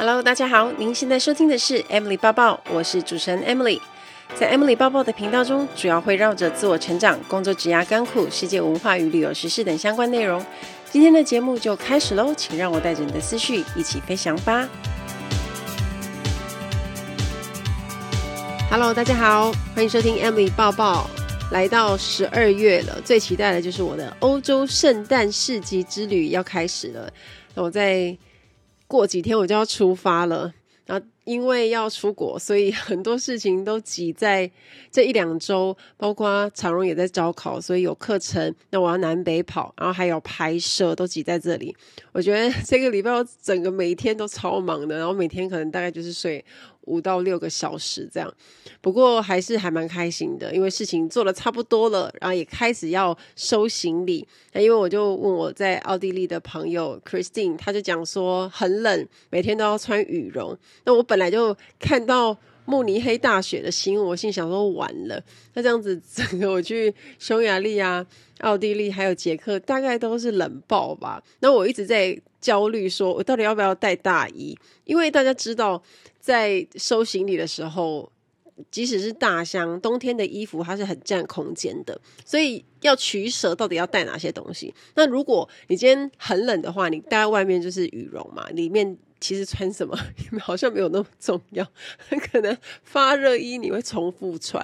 Hello，大家好，您现在收听的是 Emily 抱抱，我是主持人 Emily。在 Emily 抱抱的频道中，主要会绕着自我成长、工作、职涯、甘苦、世界文化与旅游时事等相关内容。今天的节目就开始喽，请让我带着你的思绪一起飞翔吧。Hello，大家好，欢迎收听 Emily 抱抱。来到十二月了，最期待的就是我的欧洲圣诞市集之旅要开始了。那我在。过几天我就要出发了，然后因为要出国，所以很多事情都挤在这一两周，包括长荣也在招考，所以有课程，那我要南北跑，然后还有拍摄，都挤在这里。我觉得这个礼拜我整个每一天都超忙的，然后每天可能大概就是睡。五到六个小时这样，不过还是还蛮开心的，因为事情做得差不多了，然后也开始要收行李。那因为我就问我在奥地利的朋友 Christine，他就讲说很冷，每天都要穿羽绒。那我本来就看到慕尼黑大雪的新闻，我心想说完了，那这样子 整个我去匈牙利啊、奥地利还有捷克，大概都是冷爆吧。那我一直在焦虑，说我到底要不要带大衣？因为大家知道。在收行李的时候，即使是大箱，冬天的衣服它是很占空间的，所以要取舍，到底要带哪些东西？那如果你今天很冷的话，你带外面就是羽绒嘛，里面其实穿什么 好像没有那么重要，很可能发热衣你会重复穿，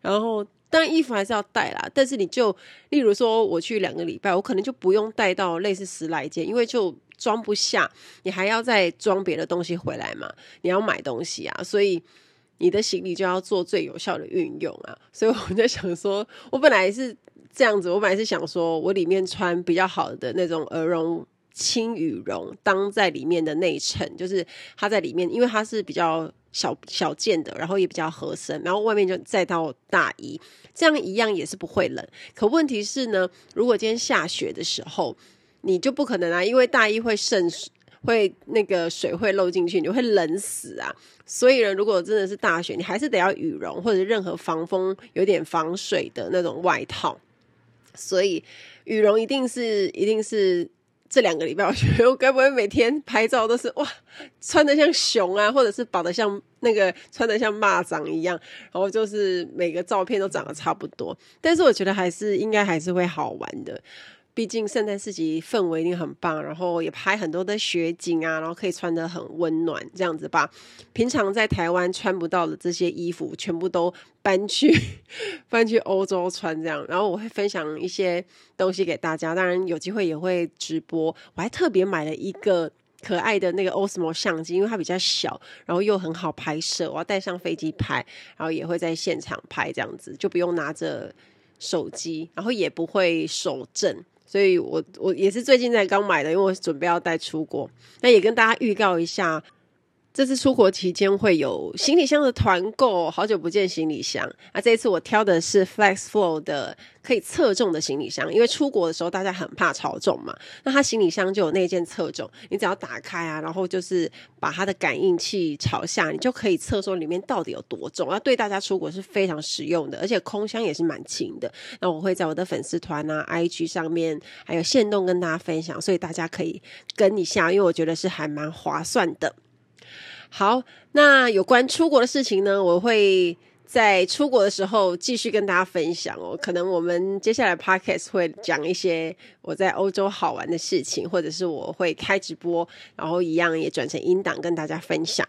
然后当然衣服还是要带啦，但是你就例如说我去两个礼拜，我可能就不用带到类似十来件，因为就。装不下，你还要再装别的东西回来嘛？你要买东西啊，所以你的行李就要做最有效的运用啊。所以我在想说，我本来是这样子，我本来是想说我里面穿比较好的那种鹅绒轻羽绒，当在里面的内衬，就是它在里面，因为它是比较小小件的，然后也比较合身，然后外面就再套大衣，这样一样也是不会冷。可问题是呢，如果今天下雪的时候。你就不可能啊，因为大衣会渗水，会那个水会漏进去，你会冷死啊。所以呢，如果真的是大雪，你还是得要羽绒或者任何防风、有点防水的那种外套。所以羽绒一定是，一定是这两个礼拜，我觉得我该不会每天拍照都是哇，穿得像熊啊，或者是绑得像那个穿得像蚂蚱一样，然后就是每个照片都长得差不多。但是我觉得还是应该还是会好玩的。毕竟圣诞市集氛围一定很棒，然后也拍很多的雪景啊，然后可以穿得很温暖，这样子吧。平常在台湾穿不到的这些衣服，全部都搬去 搬去欧洲穿，这样。然后我会分享一些东西给大家，当然有机会也会直播。我还特别买了一个可爱的那个 Osmo 相机，因为它比较小，然后又很好拍摄，我要带上飞机拍，然后也会在现场拍，这样子就不用拿着手机，然后也不会手震。所以我我也是最近才刚买的，因为我准备要带出国。那也跟大家预告一下。这次出国期间会有行李箱的团购，好久不见行李箱啊！这一次我挑的是 FlexFlow 的可以侧重的行李箱，因为出国的时候大家很怕超重嘛。那它行李箱就有那件侧重，你只要打开啊，然后就是把它的感应器朝下，你就可以测说里面到底有多重。那对大家出国是非常实用的，而且空箱也是蛮轻的。那我会在我的粉丝团啊、IG 上面还有线动跟大家分享，所以大家可以跟一下，因为我觉得是还蛮划算的。好，那有关出国的事情呢，我会在出国的时候继续跟大家分享哦。可能我们接下来 podcast 会讲一些我在欧洲好玩的事情，或者是我会开直播，然后一样也转成音档跟大家分享。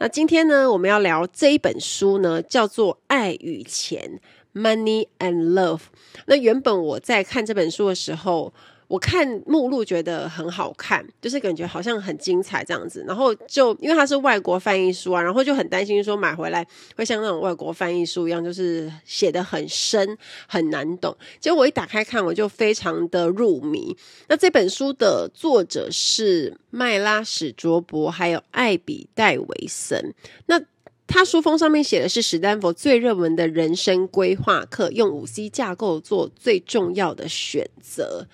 那今天呢，我们要聊这一本书呢，叫做《爱与钱》（Money and Love）。那原本我在看这本书的时候，我看目录觉得很好看，就是感觉好像很精彩这样子，然后就因为它是外国翻译书啊，然后就很担心说买回来会像那种外国翻译书一样，就是写得很深很难懂。结果我一打开看，我就非常的入迷。那这本书的作者是麦拉史卓博，还有艾比戴维森。那他书封上面写的是史丹佛最热门的人生规划课，用五 C 架构做最重要的选择。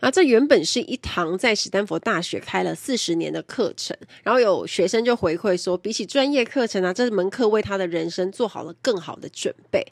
啊，这原本是一堂在史丹佛大学开了四十年的课程，然后有学生就回馈说，比起专业课程啊，这门课为他的人生做好了更好的准备。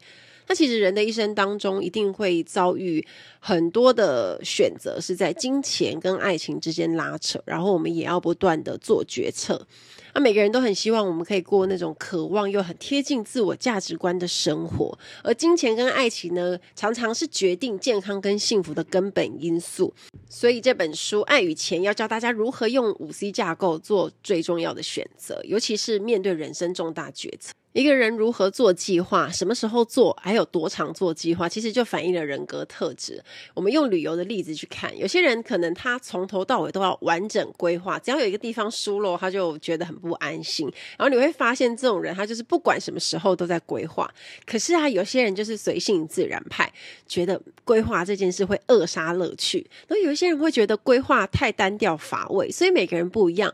那其实人的一生当中，一定会遭遇很多的选择，是在金钱跟爱情之间拉扯，然后我们也要不断的做决策。那每个人都很希望我们可以过那种渴望又很贴近自我价值观的生活，而金钱跟爱情呢，常常是决定健康跟幸福的根本因素。所以这本书《爱与钱》要教大家如何用五 C 架构做最重要的选择，尤其是面对人生重大决策。一个人如何做计划，什么时候做，还有多长做计划，其实就反映了人格特质。我们用旅游的例子去看，有些人可能他从头到尾都要完整规划，只要有一个地方疏漏，他就觉得很不安心。然后你会发现，这种人他就是不管什么时候都在规划。可是啊，有些人就是随性自然派，觉得规划这件事会扼杀乐趣。那有一些人会觉得规划太单调乏味，所以每个人不一样。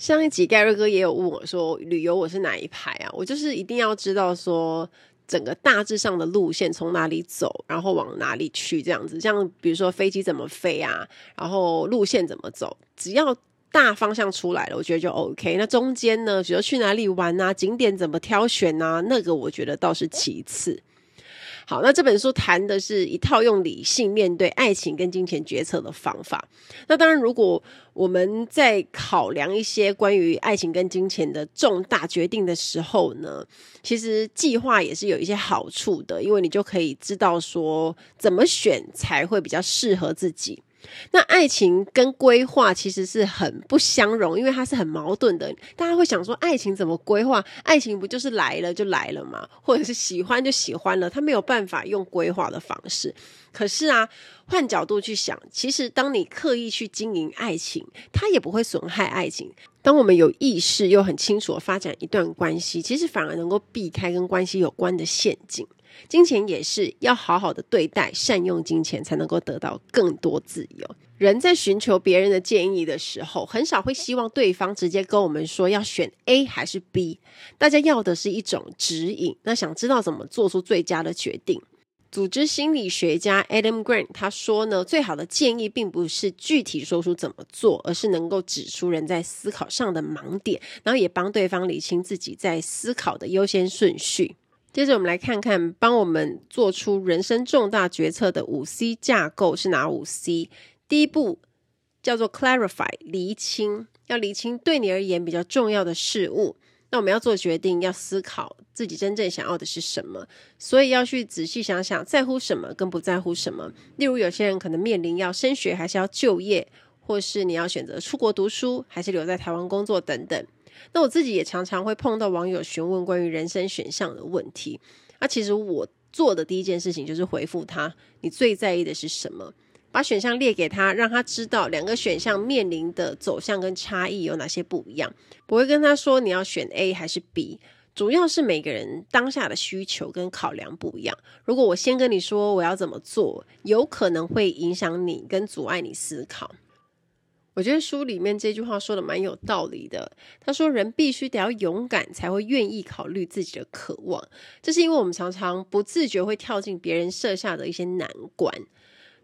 上一集盖瑞哥也有问我说，旅游我是哪一派啊？我就是一定要知道说整个大致上的路线从哪里走，然后往哪里去这样子。像比如说飞机怎么飞啊，然后路线怎么走，只要大方向出来了，我觉得就 OK。那中间呢，比如去哪里玩啊，景点怎么挑选啊，那个我觉得倒是其次。好，那这本书谈的是一套用理性面对爱情跟金钱决策的方法。那当然，如果我们在考量一些关于爱情跟金钱的重大决定的时候呢，其实计划也是有一些好处的，因为你就可以知道说怎么选才会比较适合自己。那爱情跟规划其实是很不相容，因为它是很矛盾的。大家会想说，爱情怎么规划？爱情不就是来了就来了吗？或者是喜欢就喜欢了？他没有办法用规划的方式。可是啊，换角度去想，其实当你刻意去经营爱情，它也不会损害爱情。当我们有意识又很清楚的发展一段关系，其实反而能够避开跟关系有关的陷阱。金钱也是要好好的对待，善用金钱才能够得到更多自由。人在寻求别人的建议的时候，很少会希望对方直接跟我们说要选 A 还是 B，大家要的是一种指引。那想知道怎么做出最佳的决定？组织心理学家 Adam Grant 他说呢，最好的建议并不是具体说出怎么做，而是能够指出人在思考上的盲点，然后也帮对方理清自己在思考的优先顺序。接着我们来看看，帮我们做出人生重大决策的五 C 架构是哪五 C？第一步叫做 Clarify，厘清，要厘清对你而言比较重要的事物。那我们要做决定，要思考自己真正想要的是什么，所以要去仔细想想，在乎什么跟不在乎什么。例如，有些人可能面临要升学还是要就业，或是你要选择出国读书还是留在台湾工作等等。那我自己也常常会碰到网友询问关于人生选项的问题，那其实我做的第一件事情就是回复他：你最在意的是什么？把选项列给他，让他知道两个选项面临的走向跟差异有哪些不一样。不会跟他说你要选 A 还是 B，主要是每个人当下的需求跟考量不一样。如果我先跟你说我要怎么做，有可能会影响你跟阻碍你思考。我觉得书里面这句话说的蛮有道理的。他说：“人必须得要勇敢，才会愿意考虑自己的渴望。这是因为我们常常不自觉会跳进别人设下的一些难关。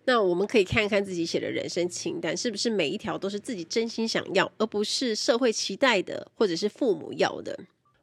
那我们可以看看自己写的人生清单，是不是每一条都是自己真心想要，而不是社会期待的，或者是父母要的。”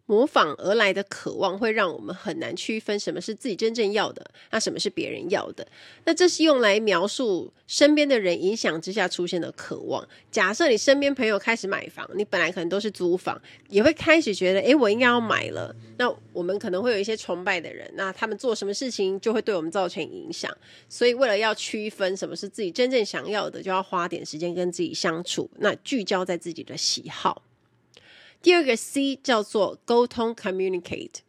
模仿而来的渴望会让我们很难区分什么是自己真正要的，那什么是别人要的。那这是用来描述身边的人影响之下出现的渴望。假设你身边朋友开始买房，你本来可能都是租房，也会开始觉得，诶，我应该要买了。那我们可能会有一些崇拜的人，那他们做什么事情就会对我们造成影响。所以为了要区分什么是自己真正想要的，就要花点时间跟自己相处，那聚焦在自己的喜好。第二个 C 叫做沟通 （communicate）。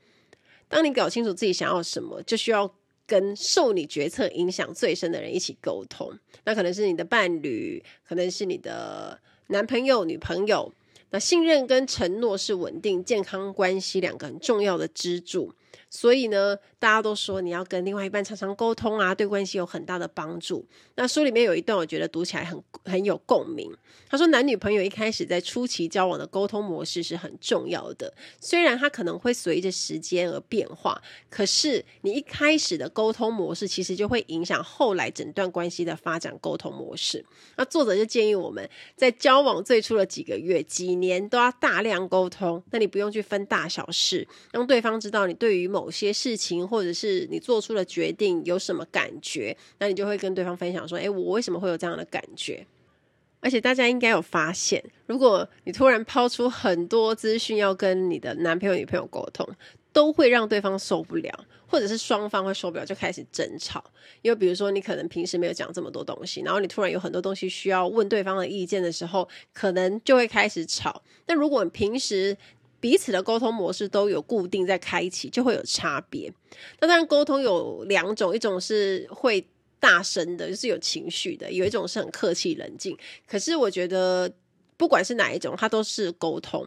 当你搞清楚自己想要什么，就需要跟受你决策影响最深的人一起沟通。那可能是你的伴侣，可能是你的男朋友、女朋友。那信任跟承诺是稳定健康关系两个很重要的支柱。所以呢，大家都说你要跟另外一半常常沟通啊，对关系有很大的帮助。那书里面有一段，我觉得读起来很很有共鸣。他说，男女朋友一开始在初期交往的沟通模式是很重要的，虽然它可能会随着时间而变化，可是你一开始的沟通模式其实就会影响后来整段关系的发展。沟通模式，那作者就建议我们在交往最初的几个月、几年都要大量沟通。那你不用去分大小事，让对方知道你对于某些事情，或者是你做出了决定有什么感觉，那你就会跟对方分享说：“诶，我为什么会有这样的感觉？”而且大家应该有发现，如果你突然抛出很多资讯要跟你的男朋友、女朋友沟通，都会让对方受不了，或者是双方会受不了，就开始争吵。因为比如说，你可能平时没有讲这么多东西，然后你突然有很多东西需要问对方的意见的时候，可能就会开始吵。但如果平时彼此的沟通模式都有固定在开启，就会有差别。那当然，沟通有两种，一种是会。大声的，就是有情绪的；有一种是很客气冷静。可是我觉得，不管是哪一种，它都是沟通。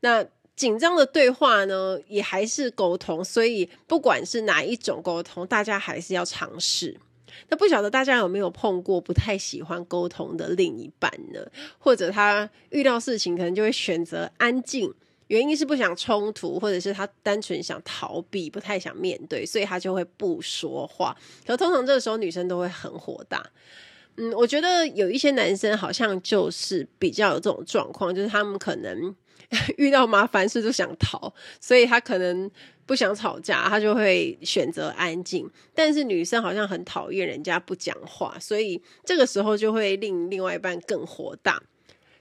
那紧张的对话呢，也还是沟通。所以，不管是哪一种沟通，大家还是要尝试。那不晓得大家有没有碰过不太喜欢沟通的另一半呢？或者他遇到事情，可能就会选择安静。原因是不想冲突，或者是他单纯想逃避，不太想面对，所以他就会不说话。可通常这个时候女生都会很火大。嗯，我觉得有一些男生好像就是比较有这种状况，就是他们可能 遇到麻烦事就想逃，所以他可能不想吵架，他就会选择安静。但是女生好像很讨厌人家不讲话，所以这个时候就会令另外一半更火大。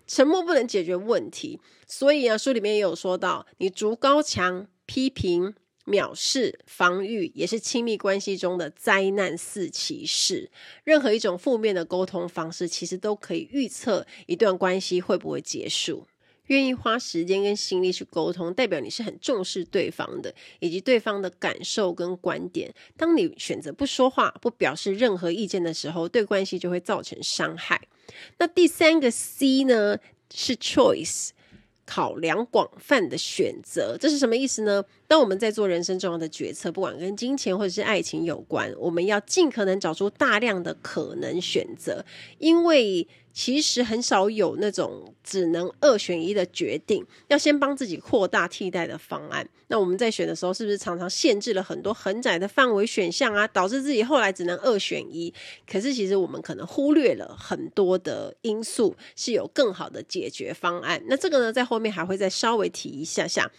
沉默不能解决问题，所以啊，书里面也有说到，你筑高墙、批评、藐视、防御，也是亲密关系中的灾难四骑士。任何一种负面的沟通方式，其实都可以预测一段关系会不会结束。愿意花时间跟心力去沟通，代表你是很重视对方的，以及对方的感受跟观点。当你选择不说话、不表示任何意见的时候，对关系就会造成伤害。那第三个 C 呢，是 choice，考量广泛的选择，这是什么意思呢？当我们在做人生重要的决策，不管跟金钱或者是爱情有关，我们要尽可能找出大量的可能选择，因为其实很少有那种只能二选一的决定，要先帮自己扩大替代的方案。那我们在选的时候，是不是常常限制了很多很窄的范围选项啊？导致自己后来只能二选一。可是其实我们可能忽略了很多的因素，是有更好的解决方案。那这个呢，在后面还会再稍微提一下下。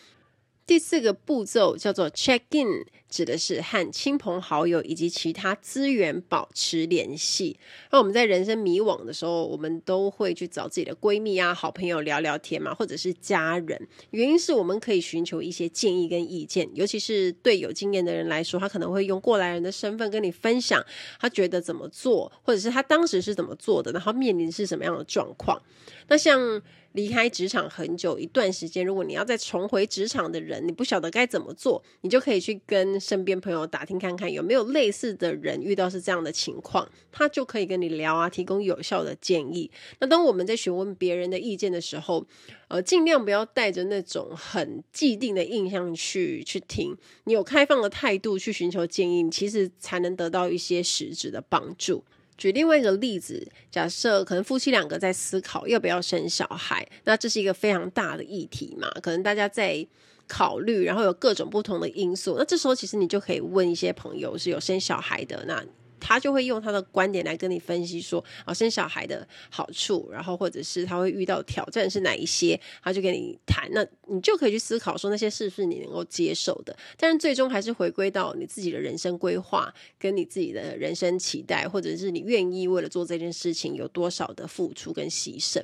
第四个步骤叫做 check in，指的是和亲朋好友以及其他资源保持联系。那我们在人生迷惘的时候，我们都会去找自己的闺蜜啊、好朋友聊聊天嘛，或者是家人。原因是我们可以寻求一些建议跟意见，尤其是对有经验的人来说，他可能会用过来人的身份跟你分享，他觉得怎么做，或者是他当时是怎么做的，然后面临是什么样的状况。那像离开职场很久一段时间，如果你要再重回职场的人，你不晓得该怎么做，你就可以去跟身边朋友打听看看有没有类似的人遇到是这样的情况，他就可以跟你聊啊，提供有效的建议。那当我们在询问别人的意见的时候，呃，尽量不要带着那种很既定的印象去去听，你有开放的态度去寻求建议，其实才能得到一些实质的帮助。举另外一个例子，假设可能夫妻两个在思考要不要生小孩，那这是一个非常大的议题嘛，可能大家在考虑，然后有各种不同的因素，那这时候其实你就可以问一些朋友是有生小孩的那。他就会用他的观点来跟你分析说，啊，生小孩的好处，然后或者是他会遇到挑战是哪一些，他就跟你谈，那你就可以去思考说那些是不是你能够接受的。但是最终还是回归到你自己的人生规划，跟你自己的人生期待，或者是你愿意为了做这件事情有多少的付出跟牺牲。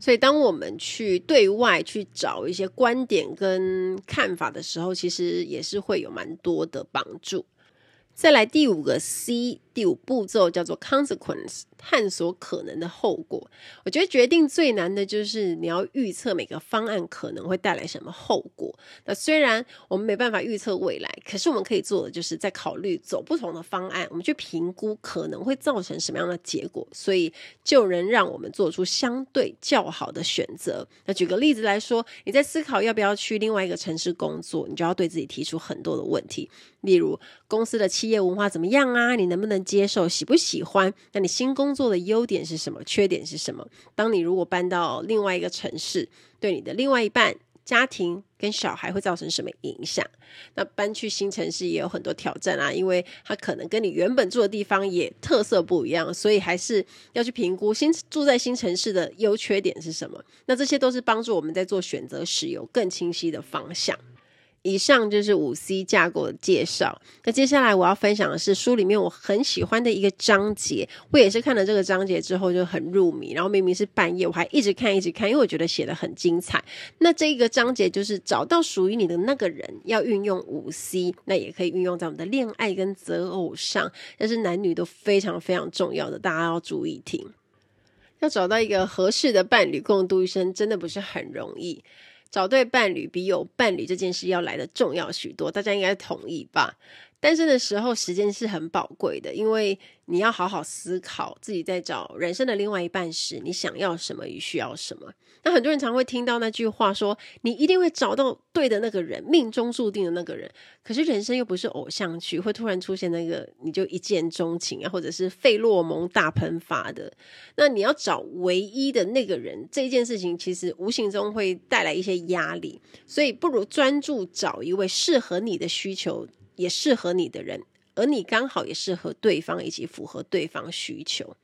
所以当我们去对外去找一些观点跟看法的时候，其实也是会有蛮多的帮助。再来第五个 C，第五步骤叫做 consequence，探索可能的后果。我觉得决定最难的就是你要预测每个方案可能会带来什么后果。那虽然我们没办法预测未来，可是我们可以做的就是在考虑走不同的方案，我们去评估可能会造成什么样的结果，所以就能让我们做出相对较好的选择。那举个例子来说，你在思考要不要去另外一个城市工作，你就要对自己提出很多的问题，例如公司的企业文化怎么样啊？你能不能接受，喜不喜欢？那你新工作的优点是什么？缺点是什么？当你如果搬到另外一个城市，对你的另外一半、家庭跟小孩会造成什么影响？那搬去新城市也有很多挑战啊，因为它可能跟你原本住的地方也特色不一样，所以还是要去评估新住在新城市的优缺点是什么。那这些都是帮助我们在做选择时有更清晰的方向。以上就是五 C 架构的介绍。那接下来我要分享的是书里面我很喜欢的一个章节。我也是看了这个章节之后就很入迷，然后明明是半夜，我还一直看一直看，因为我觉得写得很精彩。那这一个章节就是找到属于你的那个人，要运用五 C，那也可以运用在我们的恋爱跟择偶上，但是男女都非常非常重要的，大家要注意听。要找到一个合适的伴侣共度一生，真的不是很容易。找对伴侣比有伴侣这件事要来的重要许多，大家应该同意吧？单身的时候时间是很宝贵的，因为你要好好思考自己在找人生的另外一半时，你想要什么与需要什么。那很多人常会听到那句话说，你一定会找到对的那个人，命中注定的那个人。可是人生又不是偶像剧，会突然出现那个你就一见钟情啊，或者是费洛蒙大喷发的。那你要找唯一的那个人，这件事情其实无形中会带来一些压力，所以不如专注找一位适合你的需求。也适合你的人，而你刚好也适合对方，以及符合对方需求。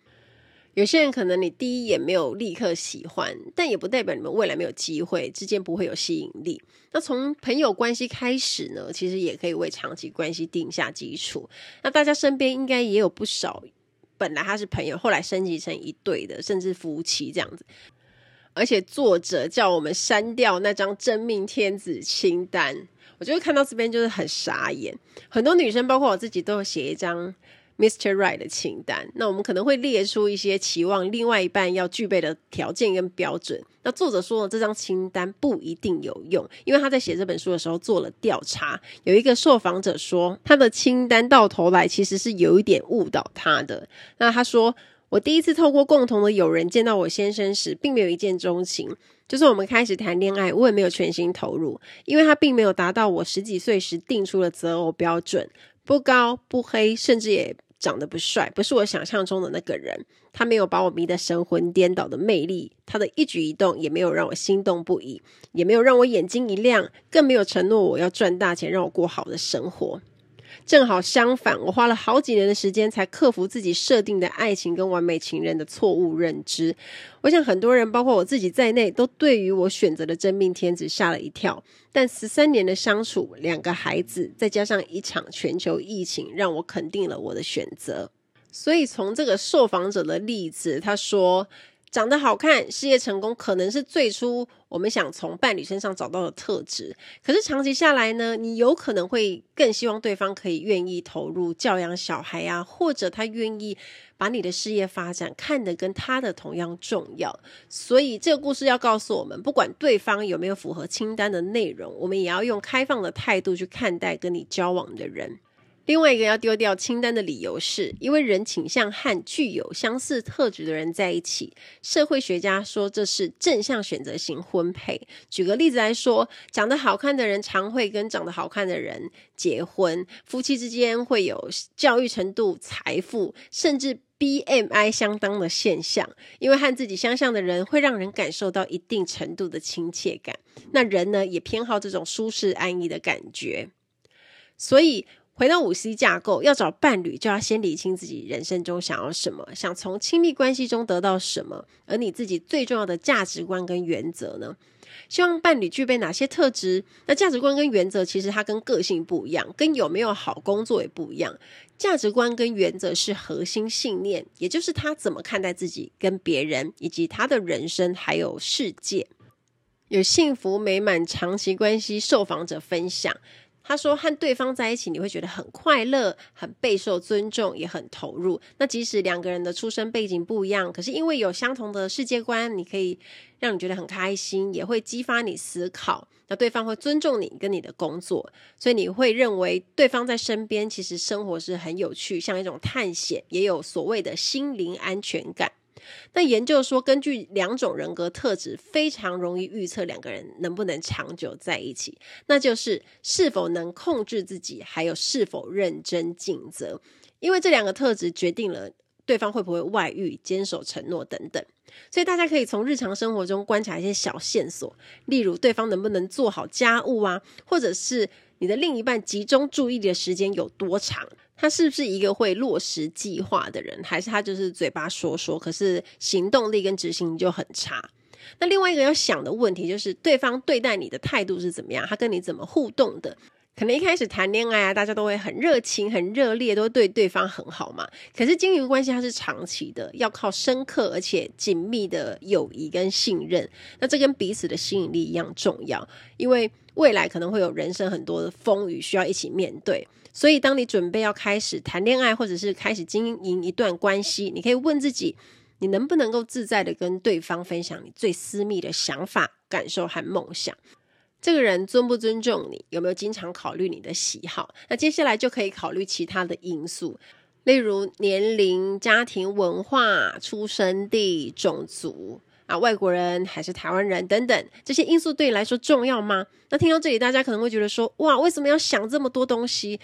有些人可能你第一眼没有立刻喜欢，但也不代表你们未来没有机会，之间不会有吸引力。那从朋友关系开始呢，其实也可以为长期关系定下基础。那大家身边应该也有不少，本来他是朋友，后来升级成一对的，甚至夫妻这样子。而且作者叫我们删掉那张真命天子清单。我就会看到这边就是很傻眼，很多女生包括我自己都有写一张 Mr. Right 的清单。那我们可能会列出一些期望另外一半要具备的条件跟标准。那作者说这张清单不一定有用，因为他在写这本书的时候做了调查，有一个受访者说他的清单到头来其实是有一点误导他的。那他说。我第一次透过共同的友人见到我先生时，并没有一见钟情。就算我们开始谈恋爱，我也没有全心投入，因为他并没有达到我十几岁时定出的择偶标准，不高不黑，甚至也长得不帅，不是我想象中的那个人。他没有把我迷得神魂颠倒的魅力，他的一举一动也没有让我心动不已，也没有让我眼睛一亮，更没有承诺我要赚大钱，让我过好的生活。正好相反，我花了好几年的时间才克服自己设定的爱情跟完美情人的错误认知。我想很多人，包括我自己在内，都对于我选择的真命天子吓了一跳。但十三年的相处，两个孩子，再加上一场全球疫情，让我肯定了我的选择。所以从这个受访者的例子，他说。长得好看、事业成功，可能是最初我们想从伴侣身上找到的特质。可是长期下来呢，你有可能会更希望对方可以愿意投入教养小孩啊，或者他愿意把你的事业发展看得跟他的同样重要。所以这个故事要告诉我们，不管对方有没有符合清单的内容，我们也要用开放的态度去看待跟你交往的人。另外一个要丢掉清单的理由是，因为人倾向和具有相似特质的人在一起。社会学家说这是正向选择型婚配。举个例子来说，长得好看的人常会跟长得好看的人结婚，夫妻之间会有教育程度、财富，甚至 BMI 相当的现象。因为和自己相像的人会让人感受到一定程度的亲切感。那人呢，也偏好这种舒适安逸的感觉，所以。回到五 C 架构，要找伴侣就要先理清自己人生中想要什么，想从亲密关系中得到什么，而你自己最重要的价值观跟原则呢？希望伴侣具备哪些特质？那价值观跟原则其实它跟个性不一样，跟有没有好工作也不一样。价值观跟原则是核心信念，也就是他怎么看待自己跟别人，以及他的人生还有世界。有幸福美满长期关系受访者分享。他说：“和对方在一起，你会觉得很快乐，很备受尊重，也很投入。那即使两个人的出身背景不一样，可是因为有相同的世界观，你可以让你觉得很开心，也会激发你思考。那对方会尊重你跟你的工作，所以你会认为对方在身边，其实生活是很有趣，像一种探险，也有所谓的心灵安全感。”那研究说，根据两种人格特质，非常容易预测两个人能不能长久在一起，那就是是否能控制自己，还有是否认真尽责。因为这两个特质决定了对方会不会外遇、坚守承诺等等。所以大家可以从日常生活中观察一些小线索，例如对方能不能做好家务啊，或者是你的另一半集中注意力的时间有多长。他是不是一个会落实计划的人，还是他就是嘴巴说说，可是行动力跟执行力就很差？那另外一个要想的问题就是，对方对待你的态度是怎么样？他跟你怎么互动的？可能一开始谈恋爱啊，大家都会很热情、很热烈，都对对方很好嘛。可是经营关系它是长期的，要靠深刻而且紧密的友谊跟信任。那这跟彼此的吸引力一样重要，因为未来可能会有人生很多的风雨需要一起面对。所以，当你准备要开始谈恋爱，或者是开始经营一段关系，你可以问自己：你能不能够自在的跟对方分享你最私密的想法、感受和梦想？这个人尊不尊重你？有没有经常考虑你的喜好？那接下来就可以考虑其他的因素，例如年龄、家庭文化、出生地、种族啊，外国人还是台湾人等等，这些因素对你来说重要吗？那听到这里，大家可能会觉得说：哇，为什么要想这么多东西？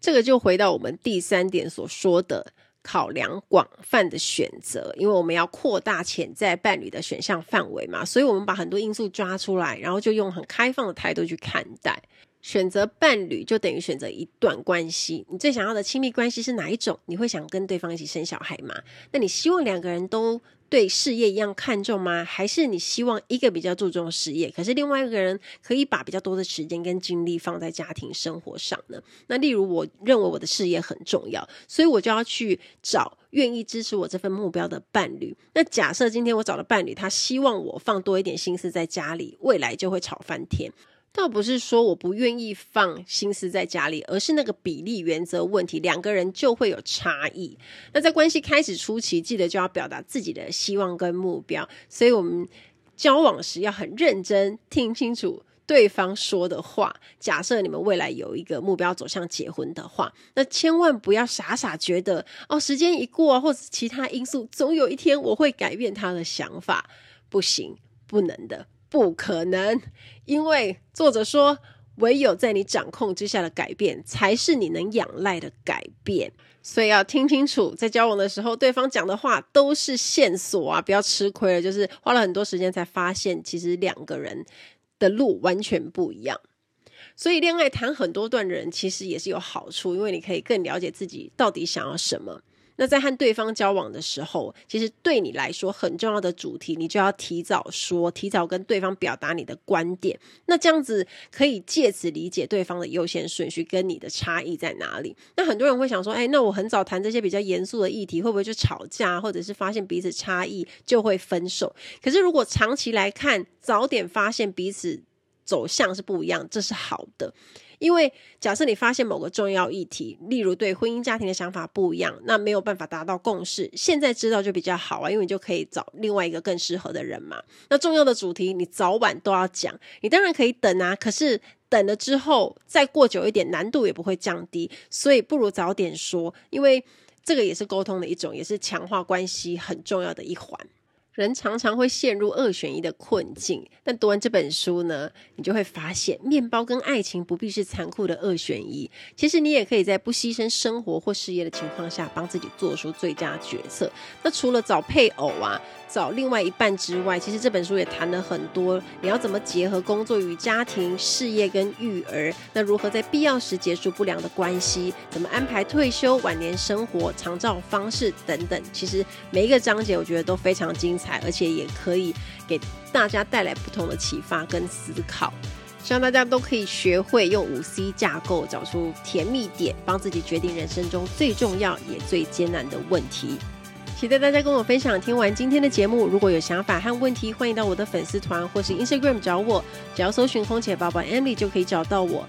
这个就回到我们第三点所说的。考量广泛的选择，因为我们要扩大潜在伴侣的选项范围嘛，所以我们把很多因素抓出来，然后就用很开放的态度去看待。选择伴侣就等于选择一段关系。你最想要的亲密关系是哪一种？你会想跟对方一起生小孩吗？那你希望两个人都对事业一样看重吗？还是你希望一个比较注重事业，可是另外一个人可以把比较多的时间跟精力放在家庭生活上呢？那例如，我认为我的事业很重要，所以我就要去找愿意支持我这份目标的伴侣。那假设今天我找了伴侣，他希望我放多一点心思在家里，未来就会吵翻天。倒不是说我不愿意放心思在家里，而是那个比例原则问题，两个人就会有差异。那在关系开始初期，记得就要表达自己的希望跟目标。所以，我们交往时要很认真听清楚对方说的话。假设你们未来有一个目标走向结婚的话，那千万不要傻傻觉得哦，时间一过，或者其他因素，总有一天我会改变他的想法。不行，不能的。不可能，因为作者说，唯有在你掌控之下的改变，才是你能仰赖的改变。所以要听清楚，在交往的时候，对方讲的话都是线索啊，不要吃亏了。就是花了很多时间才发现，其实两个人的路完全不一样。所以恋爱谈很多段的人，其实也是有好处，因为你可以更了解自己到底想要什么。那在和对方交往的时候，其实对你来说很重要的主题，你就要提早说，提早跟对方表达你的观点。那这样子可以借此理解对方的优先顺序跟你的差异在哪里。那很多人会想说，哎，那我很早谈这些比较严肃的议题，会不会就吵架，或者是发现彼此差异就会分手？可是如果长期来看，早点发现彼此走向是不一样，这是好的。因为假设你发现某个重要议题，例如对婚姻家庭的想法不一样，那没有办法达到共识，现在知道就比较好啊，因为你就可以找另外一个更适合的人嘛。那重要的主题你早晚都要讲，你当然可以等啊，可是等了之后再过久一点，难度也不会降低，所以不如早点说，因为这个也是沟通的一种，也是强化关系很重要的一环。人常常会陷入二选一的困境，但读完这本书呢，你就会发现，面包跟爱情不必是残酷的二选一。其实你也可以在不牺牲生活或事业的情况下，帮自己做出最佳决策。那除了找配偶啊，找另外一半之外，其实这本书也谈了很多，你要怎么结合工作与家庭、事业跟育儿，那如何在必要时结束不良的关系，怎么安排退休、晚年生活、长照方式等等。其实每一个章节，我觉得都非常精彩。而且也可以给大家带来不同的启发跟思考，希望大家都可以学会用五 C 架构找出甜蜜点，帮自己决定人生中最重要也最艰难的问题。期待大家跟我分享。听完今天的节目，如果有想法和问题，欢迎到我的粉丝团或是 Instagram 找我，只要搜寻空姐宝宝 Emily 就可以找到我。